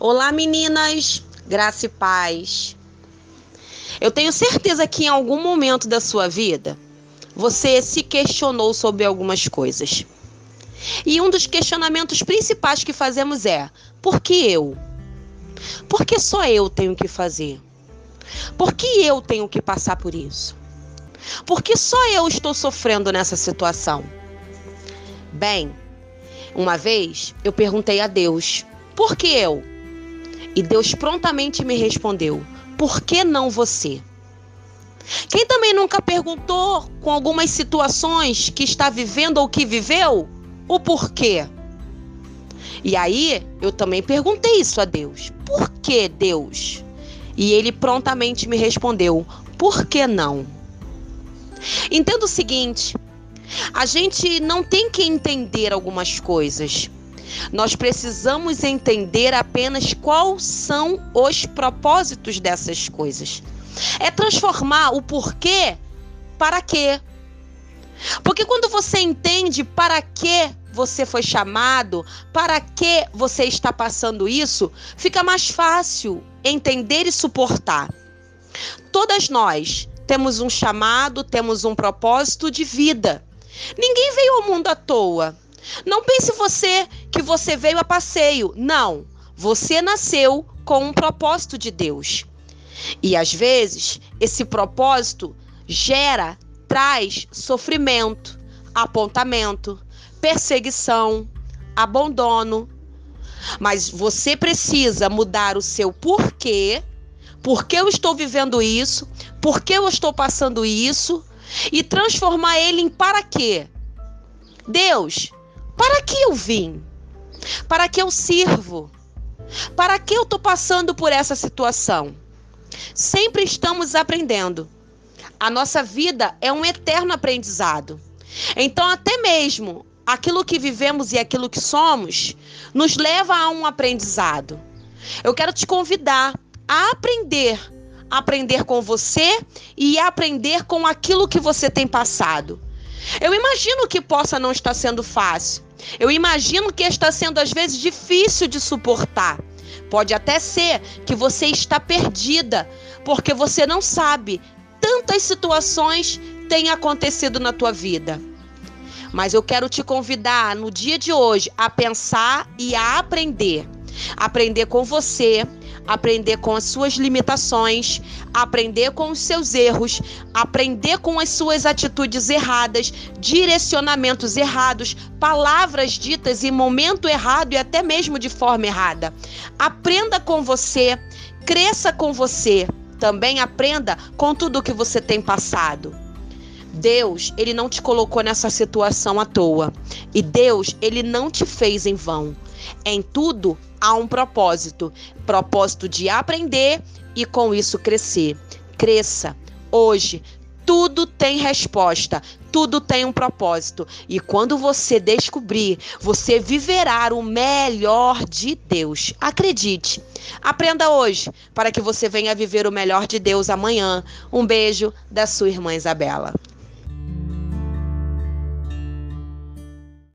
Olá, meninas, graça e paz. Eu tenho certeza que em algum momento da sua vida você se questionou sobre algumas coisas. E um dos questionamentos principais que fazemos é: por que eu? Por que só eu tenho que fazer? Por que eu tenho que passar por isso? Por que só eu estou sofrendo nessa situação? Bem, uma vez eu perguntei a Deus: por que eu? E Deus prontamente me respondeu: Por que não você? Quem também nunca perguntou com algumas situações que está vivendo ou que viveu o porquê? E aí eu também perguntei isso a Deus: Por que Deus? E ele prontamente me respondeu: Por que não? Entenda o seguinte: a gente não tem que entender algumas coisas. Nós precisamos entender apenas quais são os propósitos dessas coisas. É transformar o porquê para quê. Porque quando você entende para que você foi chamado, para que você está passando isso, fica mais fácil entender e suportar. Todas nós temos um chamado, temos um propósito de vida. Ninguém veio ao mundo à toa. Não pense você que você veio a passeio. Não. Você nasceu com um propósito de Deus. E às vezes, esse propósito gera, traz sofrimento, apontamento, perseguição, abandono. Mas você precisa mudar o seu porquê. Por que eu estou vivendo isso? Por que eu estou passando isso? E transformar ele em para quê? Deus, para que eu vim? Para que eu sirvo? Para que eu estou passando por essa situação? Sempre estamos aprendendo. A nossa vida é um eterno aprendizado. Então, até mesmo aquilo que vivemos e aquilo que somos nos leva a um aprendizado. Eu quero te convidar a aprender, aprender com você e aprender com aquilo que você tem passado. Eu imagino que possa não estar sendo fácil. Eu imagino que está sendo às vezes difícil de suportar. Pode até ser que você está perdida, porque você não sabe tantas situações têm acontecido na tua vida. Mas eu quero te convidar no dia de hoje a pensar e a aprender. Aprender com você, aprender com as suas limitações, aprender com os seus erros, aprender com as suas atitudes erradas, direcionamentos errados, palavras ditas em momento errado e até mesmo de forma errada. Aprenda com você, cresça com você, também aprenda com tudo que você tem passado. Deus, ele não te colocou nessa situação à toa. E Deus, ele não te fez em vão. Em tudo há um propósito propósito de aprender e com isso crescer. Cresça. Hoje, tudo tem resposta, tudo tem um propósito. E quando você descobrir, você viverá o melhor de Deus. Acredite. Aprenda hoje para que você venha viver o melhor de Deus amanhã. Um beijo da sua irmã Isabela.